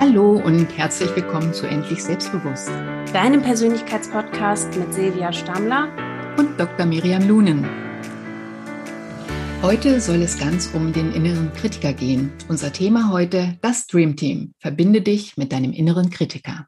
Hallo und herzlich willkommen zu Endlich Selbstbewusst, deinem Persönlichkeitspodcast mit Silvia Stammler und Dr. Miriam Lunen. Heute soll es ganz um den inneren Kritiker gehen. Unser Thema heute, das Dream Team. Verbinde dich mit deinem inneren Kritiker.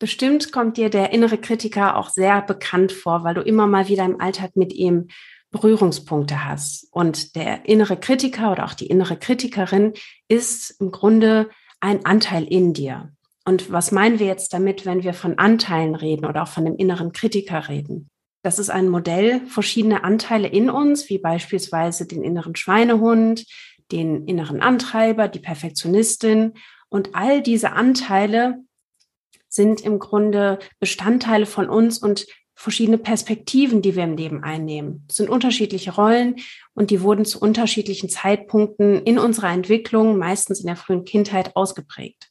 Bestimmt kommt dir der innere Kritiker auch sehr bekannt vor, weil du immer mal wieder im Alltag mit ihm Berührungspunkte hast. Und der innere Kritiker oder auch die innere Kritikerin ist im Grunde ein Anteil in dir. Und was meinen wir jetzt damit, wenn wir von Anteilen reden oder auch von dem inneren Kritiker reden? Das ist ein Modell, verschiedene Anteile in uns, wie beispielsweise den inneren Schweinehund, den inneren Antreiber, die Perfektionistin. Und all diese Anteile sind im Grunde Bestandteile von uns und verschiedene Perspektiven, die wir im Leben einnehmen. Es sind unterschiedliche Rollen und die wurden zu unterschiedlichen Zeitpunkten in unserer Entwicklung, meistens in der frühen Kindheit, ausgeprägt.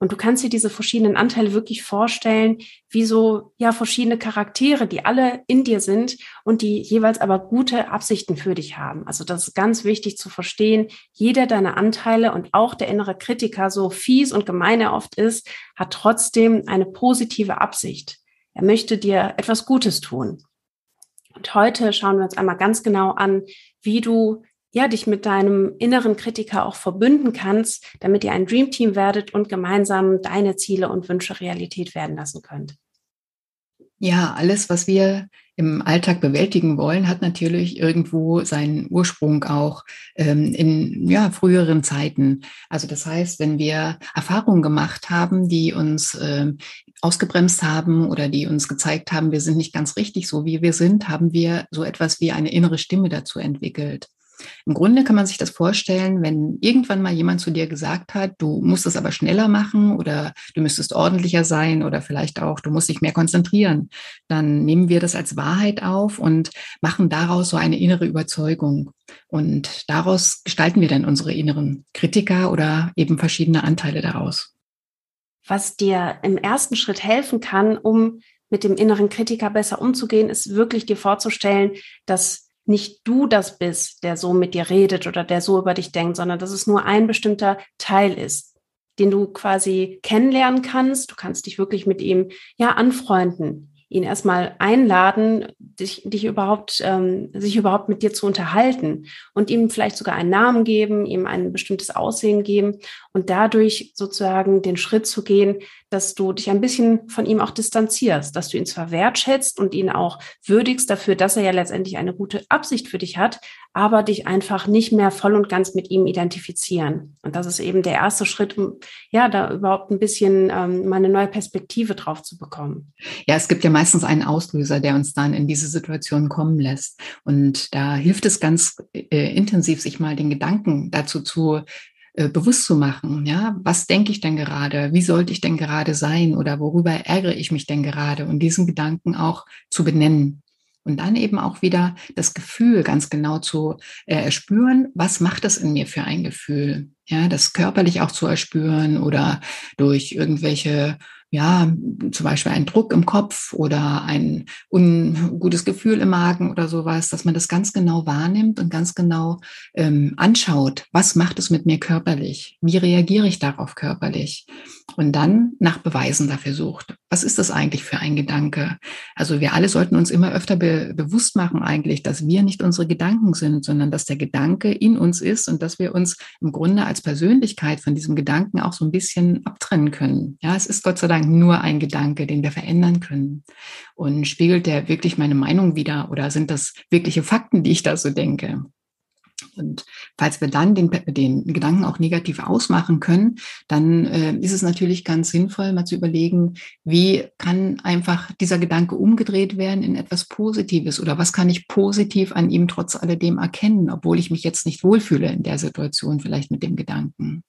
Und du kannst dir diese verschiedenen Anteile wirklich vorstellen, wie so, ja, verschiedene Charaktere, die alle in dir sind und die jeweils aber gute Absichten für dich haben. Also das ist ganz wichtig zu verstehen. Jeder deiner Anteile und auch der innere Kritiker, so fies und gemein er oft ist, hat trotzdem eine positive Absicht. Er möchte dir etwas Gutes tun. Und heute schauen wir uns einmal ganz genau an, wie du ja, dich mit deinem inneren Kritiker auch verbünden kannst, damit ihr ein Dream Team werdet und gemeinsam deine Ziele und Wünsche Realität werden lassen könnt. Ja, alles, was wir im Alltag bewältigen wollen, hat natürlich irgendwo seinen Ursprung auch ähm, in ja, früheren Zeiten. Also das heißt, wenn wir Erfahrungen gemacht haben, die uns äh, ausgebremst haben oder die uns gezeigt haben, wir sind nicht ganz richtig so, wie wir sind, haben wir so etwas wie eine innere Stimme dazu entwickelt. Im Grunde kann man sich das vorstellen, wenn irgendwann mal jemand zu dir gesagt hat, du musst es aber schneller machen oder du müsstest ordentlicher sein oder vielleicht auch, du musst dich mehr konzentrieren, dann nehmen wir das als Wahrheit auf und machen daraus so eine innere Überzeugung. Und daraus gestalten wir dann unsere inneren Kritiker oder eben verschiedene Anteile daraus. Was dir im ersten Schritt helfen kann, um mit dem inneren Kritiker besser umzugehen, ist wirklich dir vorzustellen, dass nicht du das bist, der so mit dir redet oder der so über dich denkt, sondern dass es nur ein bestimmter Teil ist, den du quasi kennenlernen kannst. Du kannst dich wirklich mit ihm ja anfreunden ihn erstmal einladen, dich, dich überhaupt, ähm, sich überhaupt mit dir zu unterhalten und ihm vielleicht sogar einen Namen geben, ihm ein bestimmtes Aussehen geben und dadurch sozusagen den Schritt zu gehen, dass du dich ein bisschen von ihm auch distanzierst, dass du ihn zwar wertschätzt und ihn auch würdigst dafür, dass er ja letztendlich eine gute Absicht für dich hat, aber dich einfach nicht mehr voll und ganz mit ihm identifizieren. Und das ist eben der erste Schritt, um ja da überhaupt ein bisschen ähm, mal eine neue Perspektive drauf zu bekommen. Ja, es gibt ja meistens einen Auslöser, der uns dann in diese Situation kommen lässt. Und da hilft es ganz äh, intensiv, sich mal den Gedanken dazu zu äh, bewusst zu machen. Ja, was denke ich denn gerade? Wie sollte ich denn gerade sein? Oder worüber ärgere ich mich denn gerade? Und diesen Gedanken auch zu benennen. Und dann eben auch wieder das Gefühl ganz genau zu äh, erspüren, was macht das in mir für ein Gefühl? Ja, das körperlich auch zu erspüren oder durch irgendwelche ja, zum Beispiel ein Druck im Kopf oder ein ungutes Gefühl im Magen oder sowas, dass man das ganz genau wahrnimmt und ganz genau ähm, anschaut, was macht es mit mir körperlich? Wie reagiere ich darauf körperlich? Und dann nach Beweisen dafür sucht. Was ist das eigentlich für ein Gedanke? Also wir alle sollten uns immer öfter be bewusst machen eigentlich, dass wir nicht unsere Gedanken sind, sondern dass der Gedanke in uns ist und dass wir uns im Grunde als Persönlichkeit von diesem Gedanken auch so ein bisschen abtrennen können. Ja, es ist Gott sei Dank nur ein Gedanke, den wir verändern können. Und spiegelt der wirklich meine Meinung wieder oder sind das wirkliche Fakten, die ich da so denke? Und falls wir dann den, den Gedanken auch negativ ausmachen können, dann äh, ist es natürlich ganz sinnvoll, mal zu überlegen, wie kann einfach dieser Gedanke umgedreht werden in etwas Positives oder was kann ich positiv an ihm trotz alledem erkennen, obwohl ich mich jetzt nicht wohlfühle in der Situation vielleicht mit dem Gedanken.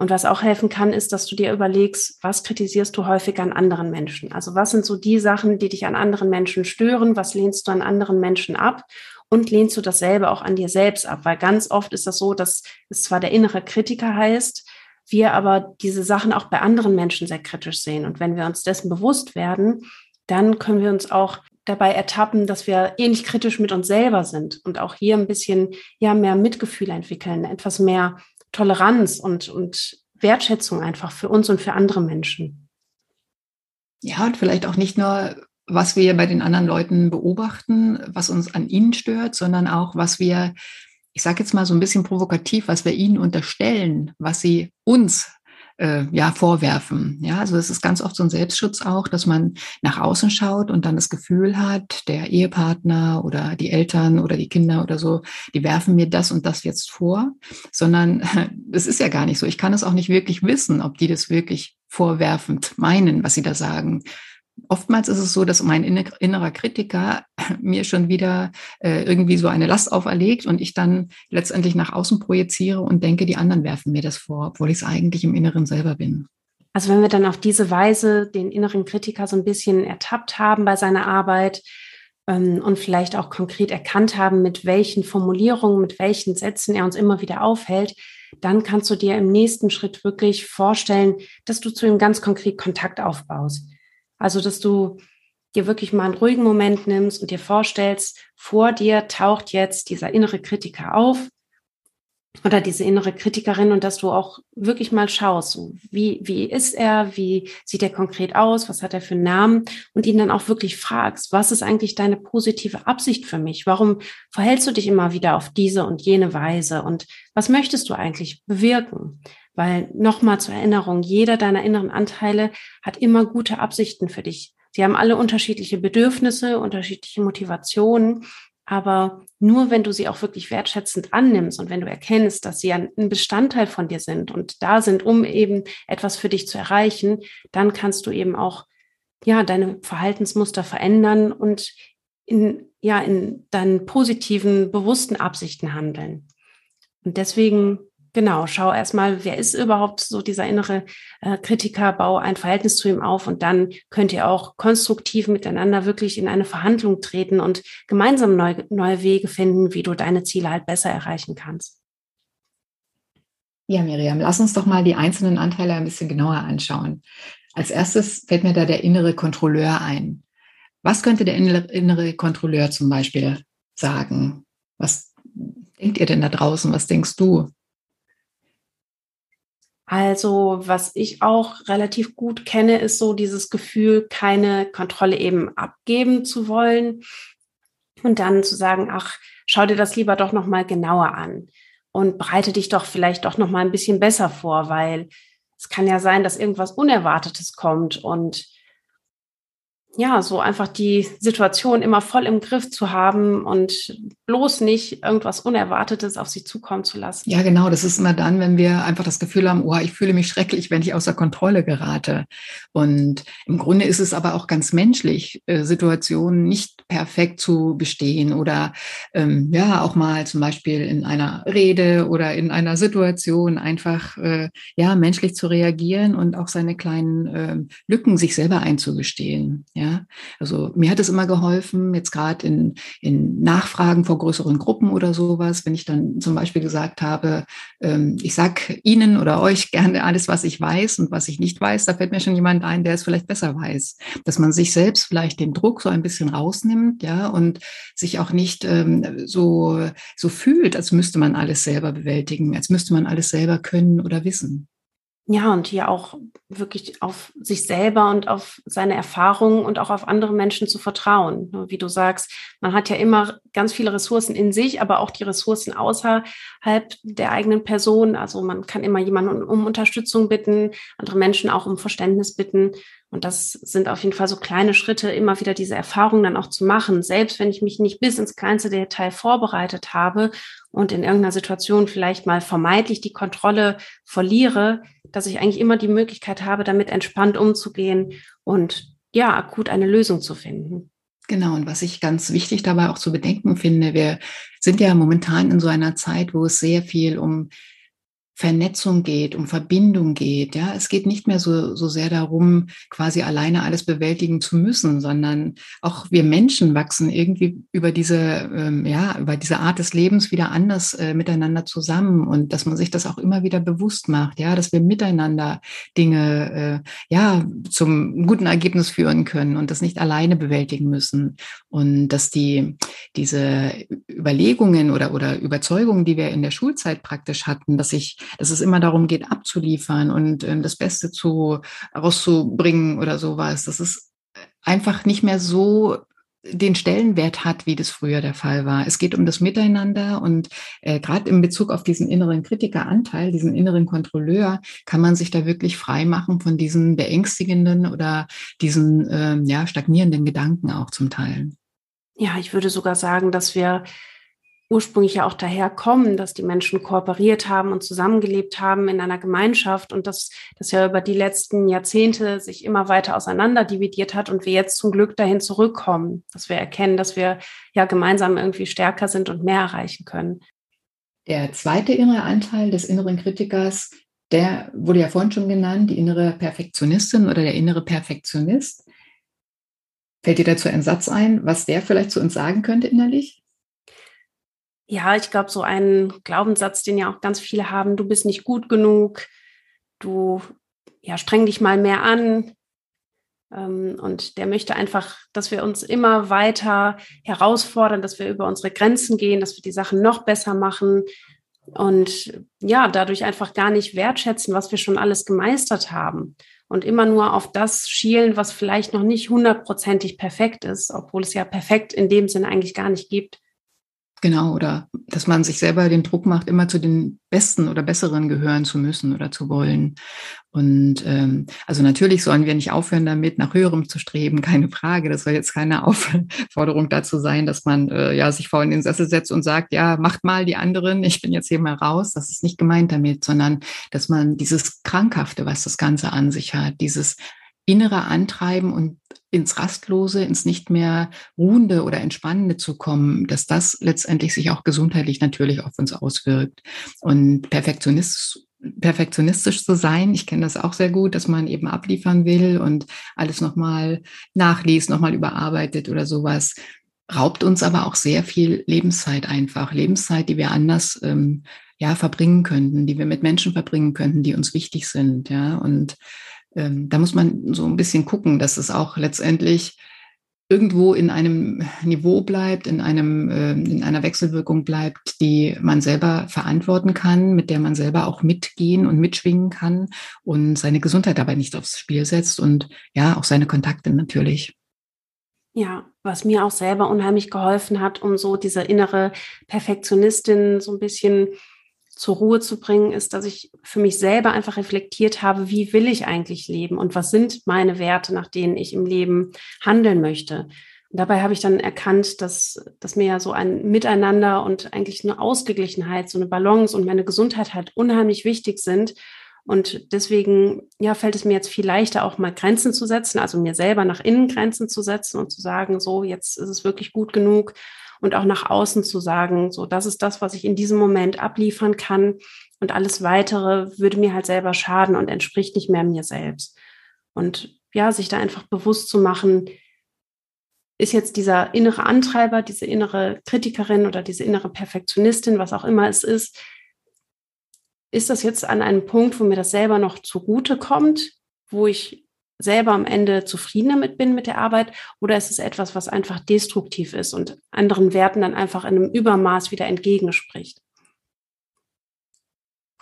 Und was auch helfen kann, ist, dass du dir überlegst, was kritisierst du häufig an anderen Menschen? Also was sind so die Sachen, die dich an anderen Menschen stören? Was lehnst du an anderen Menschen ab? Und lehnst du dasselbe auch an dir selbst ab? Weil ganz oft ist das so, dass es zwar der innere Kritiker heißt, wir aber diese Sachen auch bei anderen Menschen sehr kritisch sehen. Und wenn wir uns dessen bewusst werden, dann können wir uns auch dabei ertappen, dass wir ähnlich kritisch mit uns selber sind und auch hier ein bisschen ja mehr Mitgefühl entwickeln, etwas mehr Toleranz und, und Wertschätzung einfach für uns und für andere Menschen. Ja, und vielleicht auch nicht nur, was wir bei den anderen Leuten beobachten, was uns an ihnen stört, sondern auch, was wir, ich sage jetzt mal so ein bisschen provokativ, was wir ihnen unterstellen, was sie uns äh, ja vorwerfen. Ja, also es ist ganz oft so ein Selbstschutz auch, dass man nach außen schaut und dann das Gefühl hat, der Ehepartner oder die Eltern oder die Kinder oder so, die werfen mir das und das jetzt vor, sondern es ist ja gar nicht so. Ich kann es auch nicht wirklich wissen, ob die das wirklich vorwerfend meinen, was sie da sagen oftmals ist es so, dass mein innerer Kritiker mir schon wieder äh, irgendwie so eine Last auferlegt und ich dann letztendlich nach außen projiziere und denke, die anderen werfen mir das vor, obwohl ich es eigentlich im Inneren selber bin. Also wenn wir dann auf diese Weise den inneren Kritiker so ein bisschen ertappt haben bei seiner Arbeit ähm, und vielleicht auch konkret erkannt haben, mit welchen Formulierungen, mit welchen Sätzen er uns immer wieder aufhält, dann kannst du dir im nächsten Schritt wirklich vorstellen, dass du zu ihm ganz konkret Kontakt aufbaust also, dass du dir wirklich mal einen ruhigen Moment nimmst und dir vorstellst, vor dir taucht jetzt dieser innere Kritiker auf oder diese innere Kritikerin und dass du auch wirklich mal schaust, so wie, wie ist er, wie sieht er konkret aus, was hat er für einen Namen und ihn dann auch wirklich fragst, was ist eigentlich deine positive Absicht für mich? Warum verhältst du dich immer wieder auf diese und jene Weise und was möchtest du eigentlich bewirken? Weil nochmal zur Erinnerung, jeder deiner inneren Anteile hat immer gute Absichten für dich. Sie haben alle unterschiedliche Bedürfnisse, unterschiedliche Motivationen, aber nur wenn du sie auch wirklich wertschätzend annimmst und wenn du erkennst, dass sie ein Bestandteil von dir sind und da sind, um eben etwas für dich zu erreichen, dann kannst du eben auch ja deine Verhaltensmuster verändern und in ja in deinen positiven bewussten Absichten handeln. Und deswegen Genau, schau erstmal, wer ist überhaupt so dieser innere äh, Kritiker, bau ein Verhältnis zu ihm auf und dann könnt ihr auch konstruktiv miteinander wirklich in eine Verhandlung treten und gemeinsam neu, neue Wege finden, wie du deine Ziele halt besser erreichen kannst. Ja, Miriam, lass uns doch mal die einzelnen Anteile ein bisschen genauer anschauen. Als erstes fällt mir da der innere Kontrolleur ein. Was könnte der innere Kontrolleur zum Beispiel sagen? Was denkt ihr denn da draußen? Was denkst du? Also was ich auch relativ gut kenne, ist so dieses Gefühl, keine Kontrolle eben abgeben zu wollen und dann zu sagen, ach, schau dir das lieber doch noch mal genauer an und bereite dich doch vielleicht doch noch mal ein bisschen besser vor, weil es kann ja sein, dass irgendwas Unerwartetes kommt und ja, so einfach die Situation immer voll im Griff zu haben und bloß nicht irgendwas Unerwartetes auf sich zukommen zu lassen. Ja, genau. Das ist immer dann, wenn wir einfach das Gefühl haben, oh, ich fühle mich schrecklich, wenn ich außer Kontrolle gerate. Und im Grunde ist es aber auch ganz menschlich, äh, Situationen nicht perfekt zu bestehen oder ähm, ja, auch mal zum Beispiel in einer Rede oder in einer Situation einfach äh, ja menschlich zu reagieren und auch seine kleinen äh, Lücken sich selber einzugestehen. Ja. Also mir hat es immer geholfen, jetzt gerade in, in Nachfragen vor größeren Gruppen oder sowas, wenn ich dann zum Beispiel gesagt habe, ähm, ich sag Ihnen oder euch gerne alles, was ich weiß und was ich nicht weiß, da fällt mir schon jemand ein, der es vielleicht besser weiß. Dass man sich selbst vielleicht den Druck so ein bisschen rausnimmt, ja, und sich auch nicht ähm, so, so fühlt, als müsste man alles selber bewältigen, als müsste man alles selber können oder wissen. Ja, und hier auch wirklich auf sich selber und auf seine Erfahrungen und auch auf andere Menschen zu vertrauen. Wie du sagst, man hat ja immer ganz viele Ressourcen in sich, aber auch die Ressourcen außerhalb der eigenen Person. Also man kann immer jemanden um Unterstützung bitten, andere Menschen auch um Verständnis bitten. Und das sind auf jeden Fall so kleine Schritte, immer wieder diese Erfahrungen dann auch zu machen. Selbst wenn ich mich nicht bis ins kleinste Detail vorbereitet habe und in irgendeiner Situation vielleicht mal vermeintlich die Kontrolle verliere, dass ich eigentlich immer die Möglichkeit habe, damit entspannt umzugehen und ja, akut eine Lösung zu finden. Genau, und was ich ganz wichtig dabei auch zu bedenken finde, wir sind ja momentan in so einer Zeit, wo es sehr viel um Vernetzung geht, um Verbindung geht. Ja, es geht nicht mehr so, so sehr darum, quasi alleine alles bewältigen zu müssen, sondern auch wir Menschen wachsen irgendwie über diese, ähm, ja, über diese Art des Lebens wieder anders äh, miteinander zusammen und dass man sich das auch immer wieder bewusst macht, ja, dass wir miteinander Dinge, äh, ja, zum guten Ergebnis führen können und das nicht alleine bewältigen müssen und dass die, diese Überlegungen oder, oder Überzeugungen, die wir in der Schulzeit praktisch hatten, dass ich dass es immer darum geht, abzuliefern und ähm, das Beste zu rauszubringen oder sowas. Das ist einfach nicht mehr so den Stellenwert hat, wie das früher der Fall war. Es geht um das Miteinander und äh, gerade in Bezug auf diesen inneren Kritikeranteil, diesen inneren Kontrolleur, kann man sich da wirklich frei machen von diesen beängstigenden oder diesen ähm, ja, stagnierenden Gedanken auch zum Teil. Ja, ich würde sogar sagen, dass wir ursprünglich ja auch daher kommen, dass die Menschen kooperiert haben und zusammengelebt haben in einer Gemeinschaft und dass das ja über die letzten Jahrzehnte sich immer weiter auseinander dividiert hat und wir jetzt zum Glück dahin zurückkommen, dass wir erkennen, dass wir ja gemeinsam irgendwie stärker sind und mehr erreichen können. Der zweite innere Anteil des inneren Kritikers, der wurde ja vorhin schon genannt, die innere Perfektionistin oder der innere Perfektionist. Fällt dir dazu ein Satz ein, was der vielleicht zu uns sagen könnte innerlich? Ja, ich glaube, so ein Glaubenssatz, den ja auch ganz viele haben, du bist nicht gut genug, du ja, streng dich mal mehr an. Ähm, und der möchte einfach, dass wir uns immer weiter herausfordern, dass wir über unsere Grenzen gehen, dass wir die Sachen noch besser machen und ja, dadurch einfach gar nicht wertschätzen, was wir schon alles gemeistert haben und immer nur auf das schielen, was vielleicht noch nicht hundertprozentig perfekt ist, obwohl es ja perfekt in dem Sinne eigentlich gar nicht gibt. Genau, oder dass man sich selber den Druck macht, immer zu den Besten oder Besseren gehören zu müssen oder zu wollen. Und ähm, also natürlich sollen wir nicht aufhören damit, nach höherem zu streben, keine Frage. Das soll jetzt keine Aufforderung dazu sein, dass man äh, ja sich vor in den Sessel setzt und sagt, ja, macht mal die anderen, ich bin jetzt hier mal raus. Das ist nicht gemeint damit, sondern dass man dieses Krankhafte, was das Ganze an sich hat, dieses innere Antreiben und ins Rastlose, ins nicht mehr Ruhende oder Entspannende zu kommen, dass das letztendlich sich auch gesundheitlich natürlich auf uns auswirkt. Und Perfektionist, perfektionistisch zu sein, ich kenne das auch sehr gut, dass man eben abliefern will und alles nochmal nachliest, nochmal überarbeitet oder sowas, raubt uns aber auch sehr viel Lebenszeit einfach. Lebenszeit, die wir anders ähm, ja verbringen könnten, die wir mit Menschen verbringen könnten, die uns wichtig sind. Ja, und ähm, da muss man so ein bisschen gucken, dass es auch letztendlich irgendwo in einem Niveau bleibt, in einem, äh, in einer Wechselwirkung bleibt, die man selber verantworten kann, mit der man selber auch mitgehen und mitschwingen kann und seine Gesundheit dabei nicht aufs Spiel setzt und ja, auch seine Kontakte natürlich. Ja, was mir auch selber unheimlich geholfen hat, um so diese innere Perfektionistin so ein bisschen zur Ruhe zu bringen, ist, dass ich für mich selber einfach reflektiert habe, wie will ich eigentlich leben und was sind meine Werte, nach denen ich im Leben handeln möchte. Und dabei habe ich dann erkannt, dass, dass mir ja so ein Miteinander und eigentlich eine Ausgeglichenheit, so eine Balance und meine Gesundheit halt unheimlich wichtig sind. Und deswegen, ja, fällt es mir jetzt viel leichter, auch mal Grenzen zu setzen, also mir selber nach innen Grenzen zu setzen und zu sagen, so, jetzt ist es wirklich gut genug und auch nach außen zu sagen, so, das ist das, was ich in diesem Moment abliefern kann und alles weitere würde mir halt selber schaden und entspricht nicht mehr mir selbst. Und ja, sich da einfach bewusst zu machen, ist jetzt dieser innere Antreiber, diese innere Kritikerin oder diese innere Perfektionistin, was auch immer es ist, ist das jetzt an einem Punkt, wo mir das selber noch zugute kommt, wo ich selber am Ende zufrieden damit bin mit der Arbeit oder ist es etwas, was einfach destruktiv ist und anderen Werten dann einfach in einem Übermaß wieder entgegenspricht?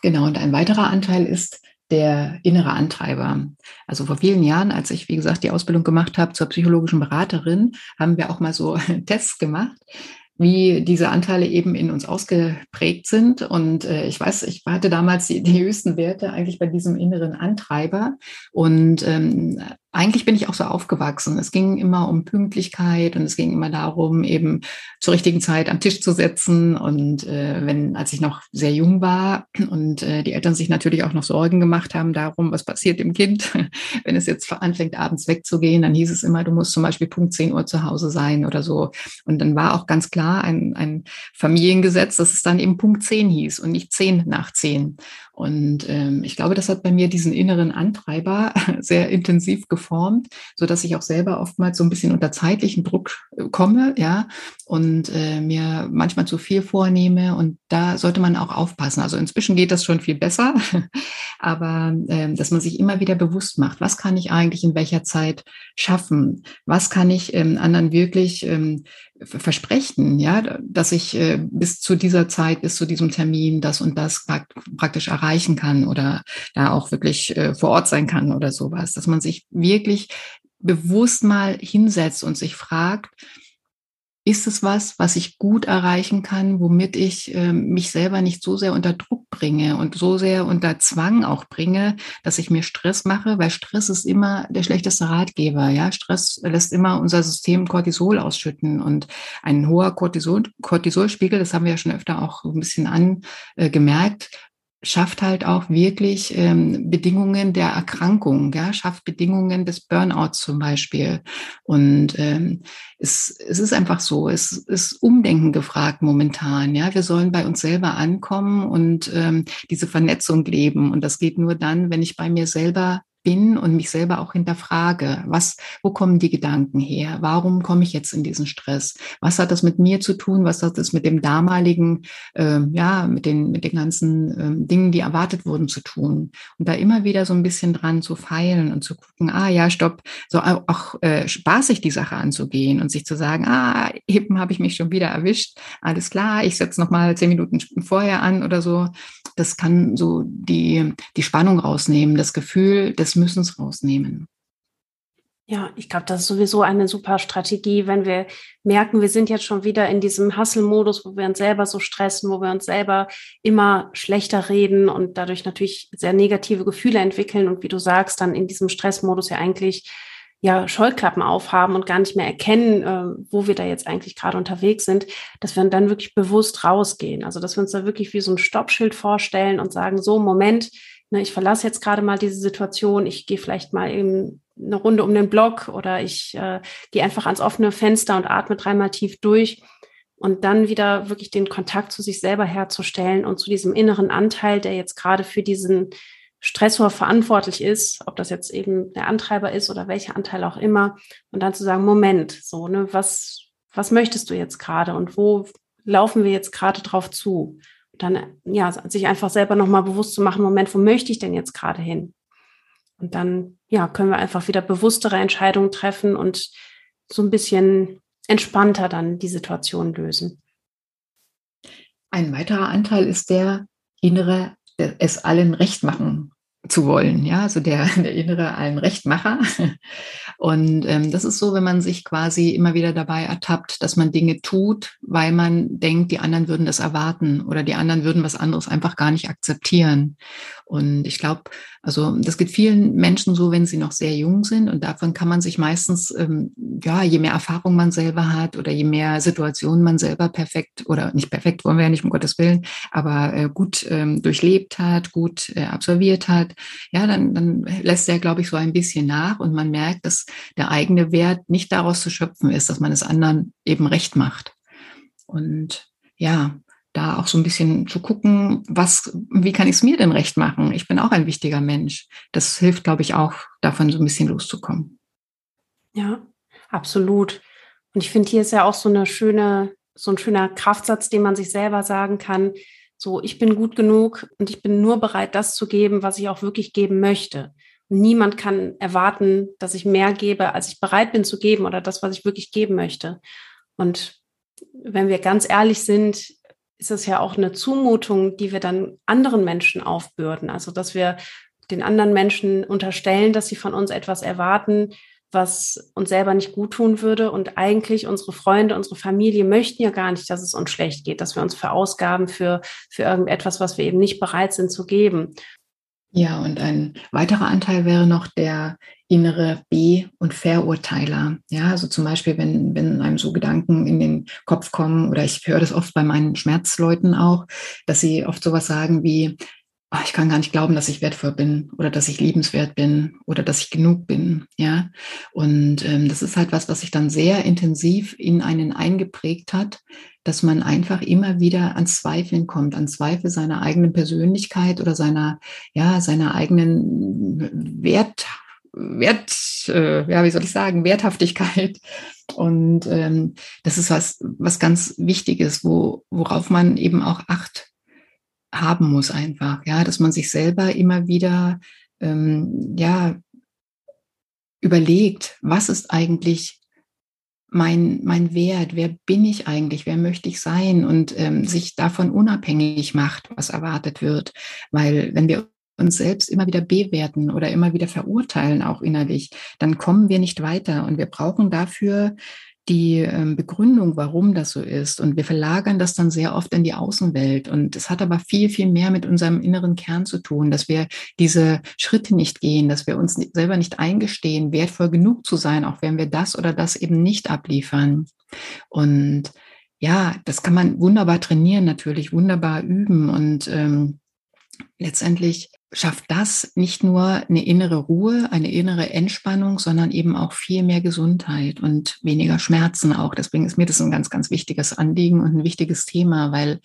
Genau, und ein weiterer Anteil ist der innere Antreiber. Also vor vielen Jahren, als ich, wie gesagt, die Ausbildung gemacht habe zur psychologischen Beraterin, haben wir auch mal so Tests gemacht wie diese Anteile eben in uns ausgeprägt sind. Und äh, ich weiß, ich hatte damals die, die höchsten Werte eigentlich bei diesem inneren Antreiber. Und ähm, eigentlich bin ich auch so aufgewachsen. Es ging immer um Pünktlichkeit und es ging immer darum, eben zur richtigen Zeit am Tisch zu setzen. Und äh, wenn, als ich noch sehr jung war und äh, die Eltern sich natürlich auch noch Sorgen gemacht haben darum, was passiert dem Kind, wenn es jetzt anfängt, abends wegzugehen, dann hieß es immer, du musst zum Beispiel Punkt 10 Uhr zu Hause sein oder so. Und dann war auch ganz klar ein, ein Familiengesetz, dass es dann eben Punkt 10 hieß und nicht 10 nach 10. Und ähm, ich glaube, das hat bei mir diesen inneren Antreiber sehr intensiv geformt, so dass ich auch selber oftmals so ein bisschen unter zeitlichen Druck äh, komme, ja, und äh, mir manchmal zu viel vornehme. Und da sollte man auch aufpassen. Also inzwischen geht das schon viel besser. aber äh, dass man sich immer wieder bewusst macht, was kann ich eigentlich in welcher Zeit schaffen? Was kann ich ähm, anderen wirklich ähm, versprechen, ja, dass ich äh, bis zu dieser Zeit, bis zu diesem Termin das und das praktisch erreichen kann oder da auch wirklich äh, vor Ort sein kann oder sowas, dass man sich wirklich bewusst mal hinsetzt und sich fragt, ist es was, was ich gut erreichen kann, womit ich äh, mich selber nicht so sehr unter Druck bringe und so sehr unter Zwang auch bringe, dass ich mir Stress mache, weil Stress ist immer der schlechteste Ratgeber. Ja, Stress lässt immer unser System Cortisol ausschütten und ein hoher Cortisol, Cortisolspiegel, das haben wir ja schon öfter auch ein bisschen angemerkt, schafft halt auch wirklich ähm, Bedingungen der Erkrankung, ja, schafft Bedingungen des Burnouts zum Beispiel. Und ähm, es, es ist einfach so, es ist Umdenken gefragt momentan. Ja, wir sollen bei uns selber ankommen und ähm, diese Vernetzung leben. Und das geht nur dann, wenn ich bei mir selber bin und mich selber auch hinterfrage, was, wo kommen die Gedanken her? Warum komme ich jetzt in diesen Stress? Was hat das mit mir zu tun? Was hat das mit dem damaligen, äh, ja, mit den, mit den ganzen äh, Dingen, die erwartet wurden, zu tun? Und da immer wieder so ein bisschen dran zu feilen und zu gucken, ah ja, stopp, so auch äh, spaßig die Sache anzugehen und sich zu sagen, ah, eben habe ich mich schon wieder erwischt, alles klar, ich setze noch mal zehn Minuten vorher an oder so. Das kann so die, die Spannung rausnehmen, das Gefühl des Müssens rausnehmen. Ja, ich glaube, das ist sowieso eine super Strategie, wenn wir merken, wir sind jetzt schon wieder in diesem Hustle-Modus, wo wir uns selber so stressen, wo wir uns selber immer schlechter reden und dadurch natürlich sehr negative Gefühle entwickeln und wie du sagst, dann in diesem Stressmodus ja eigentlich ja Scheuklappen aufhaben und gar nicht mehr erkennen, äh, wo wir da jetzt eigentlich gerade unterwegs sind, dass wir dann wirklich bewusst rausgehen. Also dass wir uns da wirklich wie so ein Stoppschild vorstellen und sagen, so Moment, ne, ich verlasse jetzt gerade mal diese Situation, ich gehe vielleicht mal eben eine Runde um den Block oder ich äh, gehe einfach ans offene Fenster und atme dreimal tief durch. Und dann wieder wirklich den Kontakt zu sich selber herzustellen und zu diesem inneren Anteil, der jetzt gerade für diesen Stressor verantwortlich ist, ob das jetzt eben der Antreiber ist oder welcher Anteil auch immer, und dann zu sagen, Moment, so, ne, was, was möchtest du jetzt gerade und wo laufen wir jetzt gerade drauf zu? Dann ja, sich einfach selber nochmal bewusst zu machen, Moment, wo möchte ich denn jetzt gerade hin? Und dann ja, können wir einfach wieder bewusstere Entscheidungen treffen und so ein bisschen entspannter dann die Situation lösen. Ein weiterer Anteil ist der innere, es allen recht machen zu wollen, ja, also der, der innere allen Rechtmacher. Und ähm, das ist so, wenn man sich quasi immer wieder dabei ertappt, dass man Dinge tut, weil man denkt, die anderen würden das erwarten oder die anderen würden was anderes einfach gar nicht akzeptieren. Und ich glaube, also das geht vielen Menschen so, wenn sie noch sehr jung sind. Und davon kann man sich meistens, ähm, ja, je mehr Erfahrung man selber hat oder je mehr Situationen man selber perfekt oder nicht perfekt wollen wir ja nicht, um Gottes Willen, aber äh, gut ähm, durchlebt hat, gut äh, absolviert hat, ja, dann, dann lässt er, glaube ich, so ein bisschen nach und man merkt, dass der eigene Wert nicht daraus zu schöpfen ist, dass man es anderen eben recht macht. Und ja, da auch so ein bisschen zu gucken, was, wie kann ich es mir denn recht machen? Ich bin auch ein wichtiger Mensch. Das hilft, glaube ich, auch, davon so ein bisschen loszukommen. Ja, absolut. Und ich finde, hier ist ja auch so eine schöne, so ein schöner Kraftsatz, den man sich selber sagen kann. So, ich bin gut genug und ich bin nur bereit, das zu geben, was ich auch wirklich geben möchte. niemand kann erwarten, dass ich mehr gebe, als ich bereit bin zu geben oder das, was ich wirklich geben möchte. Und wenn wir ganz ehrlich sind, ist es ja auch eine Zumutung, die wir dann anderen Menschen aufbürden. Also, dass wir den anderen Menschen unterstellen, dass sie von uns etwas erwarten, was uns selber nicht gut tun würde. Und eigentlich unsere Freunde, unsere Familie möchten ja gar nicht, dass es uns schlecht geht, dass wir uns verausgaben für, für irgendetwas, was wir eben nicht bereit sind zu geben. Ja, und ein weiterer Anteil wäre noch der innere B- und Verurteiler. Ja, also zum Beispiel, wenn, wenn einem so Gedanken in den Kopf kommen, oder ich höre das oft bei meinen Schmerzleuten auch, dass sie oft sowas sagen wie, ich kann gar nicht glauben, dass ich wertvoll bin oder dass ich liebenswert bin oder dass ich genug bin. Ja, und ähm, das ist halt was, was sich dann sehr intensiv in einen eingeprägt hat, dass man einfach immer wieder an Zweifeln kommt, an Zweifel seiner eigenen Persönlichkeit oder seiner, ja, seiner eigenen Wert, Wert, äh, ja, wie soll ich sagen, Werthaftigkeit. Und ähm, das ist was, was ganz Wichtiges, wo, worauf man eben auch Acht haben muss einfach, ja, dass man sich selber immer wieder, ähm, ja, überlegt, was ist eigentlich mein, mein Wert, wer bin ich eigentlich, wer möchte ich sein und ähm, sich davon unabhängig macht, was erwartet wird. Weil wenn wir uns selbst immer wieder bewerten oder immer wieder verurteilen, auch innerlich, dann kommen wir nicht weiter. Und wir brauchen dafür die ähm, Begründung, warum das so ist. Und wir verlagern das dann sehr oft in die Außenwelt. Und es hat aber viel, viel mehr mit unserem inneren Kern zu tun, dass wir diese Schritte nicht gehen, dass wir uns selber nicht eingestehen, wertvoll genug zu sein, auch wenn wir das oder das eben nicht abliefern. Und ja, das kann man wunderbar trainieren, natürlich wunderbar üben. Und ähm, letztendlich schafft das nicht nur eine innere Ruhe, eine innere Entspannung, sondern eben auch viel mehr Gesundheit und weniger Schmerzen auch. Deswegen ist mir das ein ganz, ganz wichtiges Anliegen und ein wichtiges Thema, weil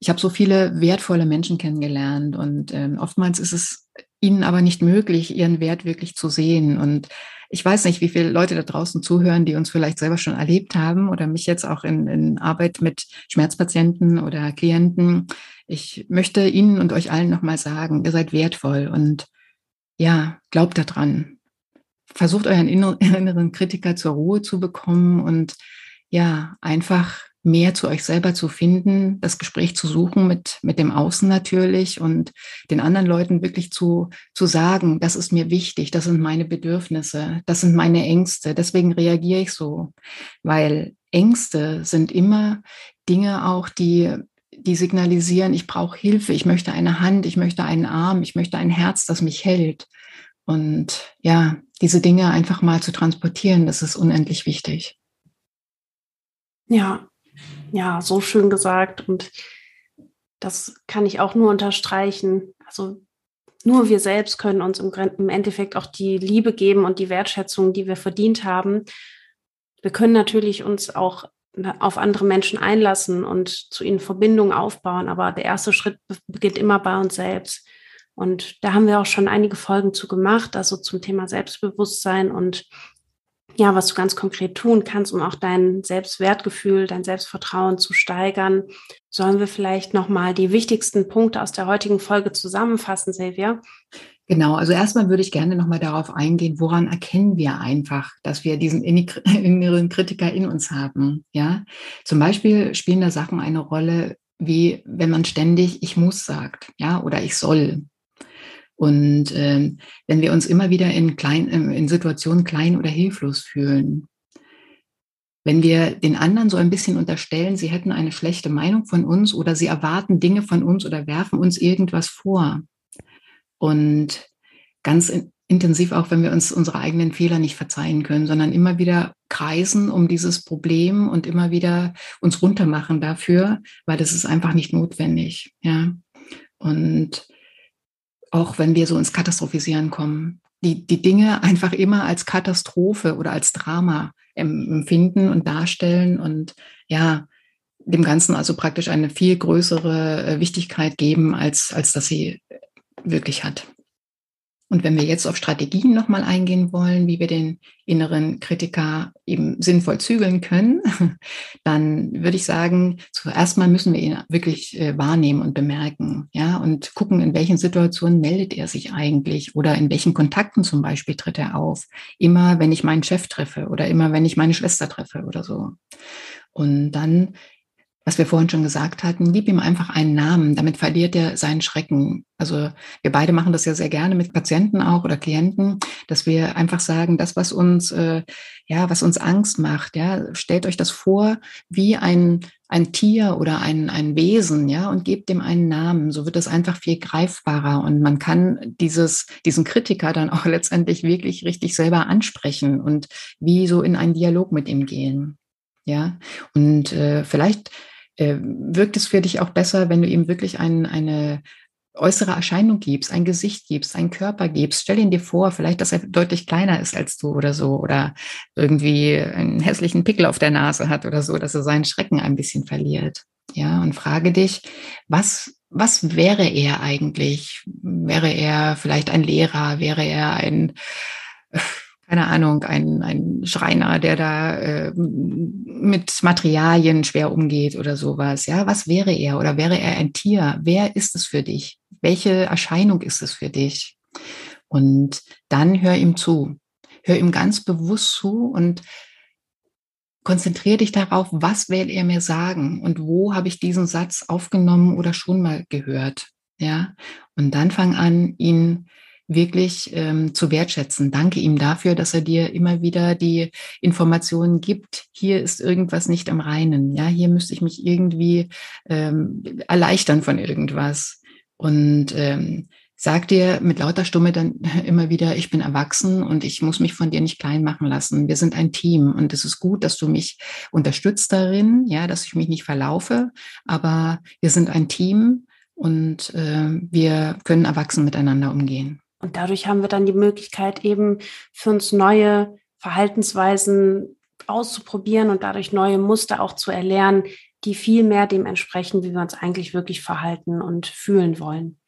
ich habe so viele wertvolle Menschen kennengelernt und ähm, oftmals ist es ihnen aber nicht möglich, ihren Wert wirklich zu sehen. Und ich weiß nicht, wie viele Leute da draußen zuhören, die uns vielleicht selber schon erlebt haben oder mich jetzt auch in, in Arbeit mit Schmerzpatienten oder Klienten. Ich möchte Ihnen und euch allen nochmal sagen, ihr seid wertvoll und ja, glaubt daran. Versucht euren inneren Kritiker zur Ruhe zu bekommen und ja, einfach mehr zu euch selber zu finden, das Gespräch zu suchen mit, mit dem Außen natürlich und den anderen Leuten wirklich zu, zu sagen, das ist mir wichtig, das sind meine Bedürfnisse, das sind meine Ängste, deswegen reagiere ich so, weil Ängste sind immer Dinge auch, die, die signalisieren, ich brauche Hilfe, ich möchte eine Hand, ich möchte einen Arm, ich möchte ein Herz, das mich hält. Und ja, diese Dinge einfach mal zu transportieren, das ist unendlich wichtig. Ja, ja, so schön gesagt. Und das kann ich auch nur unterstreichen. Also nur wir selbst können uns im, Endeffekt auch die Liebe geben und die Wertschätzung, die wir verdient haben. Wir können natürlich uns auch auf andere Menschen einlassen und zu ihnen Verbindungen aufbauen, aber der erste Schritt beginnt immer bei uns selbst. Und da haben wir auch schon einige Folgen zu gemacht, also zum Thema Selbstbewusstsein und ja, was du ganz konkret tun kannst, um auch dein Selbstwertgefühl, dein Selbstvertrauen zu steigern. Sollen wir vielleicht nochmal die wichtigsten Punkte aus der heutigen Folge zusammenfassen, Silvia? Genau, also erstmal würde ich gerne nochmal darauf eingehen, woran erkennen wir einfach, dass wir diesen inneren Kritiker in uns haben. Ja, zum Beispiel spielen da Sachen eine Rolle, wie wenn man ständig ich muss sagt, ja, oder ich soll. Und äh, wenn wir uns immer wieder in, klein, äh, in Situationen klein oder hilflos fühlen, wenn wir den anderen so ein bisschen unterstellen, sie hätten eine schlechte Meinung von uns oder sie erwarten Dinge von uns oder werfen uns irgendwas vor. Und ganz intensiv auch, wenn wir uns unsere eigenen Fehler nicht verzeihen können, sondern immer wieder kreisen um dieses Problem und immer wieder uns runtermachen dafür, weil das ist einfach nicht notwendig. Ja. Und auch wenn wir so ins Katastrophisieren kommen, die, die Dinge einfach immer als Katastrophe oder als Drama empfinden und darstellen und ja, dem Ganzen also praktisch eine viel größere äh, Wichtigkeit geben, als, als dass sie wirklich hat. Und wenn wir jetzt auf Strategien nochmal eingehen wollen, wie wir den inneren Kritiker eben sinnvoll zügeln können, dann würde ich sagen, zuerst mal müssen wir ihn wirklich äh, wahrnehmen und bemerken, ja, und gucken, in welchen Situationen meldet er sich eigentlich oder in welchen Kontakten zum Beispiel tritt er auf. Immer, wenn ich meinen Chef treffe oder immer, wenn ich meine Schwester treffe oder so. Und dann was wir vorhin schon gesagt hatten, gib ihm einfach einen Namen, damit verliert er seinen Schrecken. Also wir beide machen das ja sehr gerne mit Patienten auch oder Klienten, dass wir einfach sagen, das, was uns, äh, ja, was uns Angst macht, ja, stellt euch das vor wie ein, ein Tier oder ein, ein Wesen, ja, und gebt dem einen Namen. So wird es einfach viel greifbarer und man kann dieses, diesen Kritiker dann auch letztendlich wirklich richtig selber ansprechen und wie so in einen Dialog mit ihm gehen. Ja, und äh, vielleicht äh, wirkt es für dich auch besser, wenn du ihm wirklich ein, eine äußere Erscheinung gibst, ein Gesicht gibst, einen Körper gibst. Stell ihn dir vor, vielleicht, dass er deutlich kleiner ist als du oder so oder irgendwie einen hässlichen Pickel auf der Nase hat oder so, dass er seinen Schrecken ein bisschen verliert. Ja, und frage dich, was, was wäre er eigentlich? Wäre er vielleicht ein Lehrer? Wäre er ein, keine Ahnung, ein, ein Schreiner, der da äh, mit Materialien schwer umgeht oder sowas. Ja, was wäre er? Oder wäre er ein Tier? Wer ist es für dich? Welche Erscheinung ist es für dich? Und dann hör ihm zu. Hör ihm ganz bewusst zu und konzentriere dich darauf, was will er mir sagen und wo habe ich diesen Satz aufgenommen oder schon mal gehört. Ja, und dann fang an, ihn wirklich ähm, zu wertschätzen. Danke ihm dafür, dass er dir immer wieder die Informationen gibt. Hier ist irgendwas nicht am Reinen. Ja, hier müsste ich mich irgendwie ähm, erleichtern von irgendwas. Und ähm, sag dir mit lauter Stimme dann immer wieder, ich bin erwachsen und ich muss mich von dir nicht klein machen lassen. Wir sind ein Team und es ist gut, dass du mich unterstützt darin, ja, dass ich mich nicht verlaufe, aber wir sind ein Team und äh, wir können erwachsen miteinander umgehen. Und dadurch haben wir dann die Möglichkeit, eben für uns neue Verhaltensweisen auszuprobieren und dadurch neue Muster auch zu erlernen, die viel mehr dem entsprechen, wie wir uns eigentlich wirklich verhalten und fühlen wollen.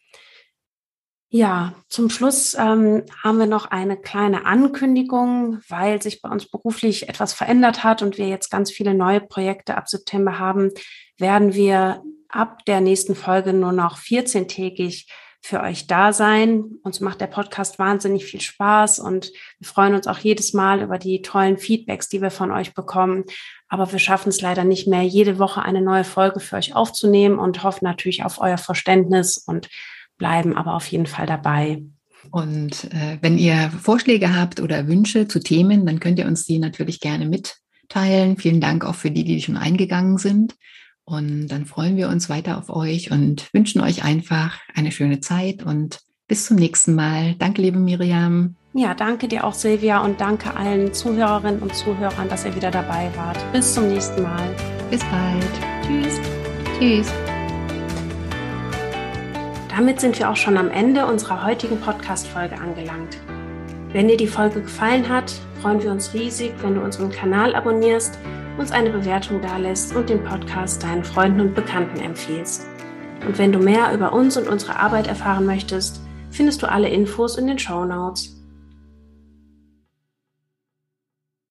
Ja, zum Schluss ähm, haben wir noch eine kleine Ankündigung, weil sich bei uns beruflich etwas verändert hat und wir jetzt ganz viele neue Projekte ab September haben, werden wir ab der nächsten Folge nur noch 14-tägig für euch da sein. Uns macht der Podcast wahnsinnig viel Spaß und wir freuen uns auch jedes Mal über die tollen Feedbacks, die wir von euch bekommen. Aber wir schaffen es leider nicht mehr, jede Woche eine neue Folge für euch aufzunehmen und hoffen natürlich auf euer Verständnis und bleiben aber auf jeden Fall dabei. Und äh, wenn ihr Vorschläge habt oder Wünsche zu Themen, dann könnt ihr uns die natürlich gerne mitteilen. Vielen Dank auch für die, die schon eingegangen sind. Und dann freuen wir uns weiter auf euch und wünschen euch einfach eine schöne Zeit und bis zum nächsten Mal. Danke, liebe Miriam. Ja, danke dir auch, Silvia, und danke allen Zuhörerinnen und Zuhörern, dass ihr wieder dabei wart. Bis zum nächsten Mal. Bis bald. Tschüss. Tschüss. Damit sind wir auch schon am Ende unserer heutigen Podcast-Folge angelangt. Wenn dir die Folge gefallen hat, freuen wir uns riesig, wenn du unseren Kanal abonnierst uns eine Bewertung dalässt und den Podcast deinen Freunden und Bekannten empfiehlst. Und wenn du mehr über uns und unsere Arbeit erfahren möchtest, findest du alle Infos in den Show Notes.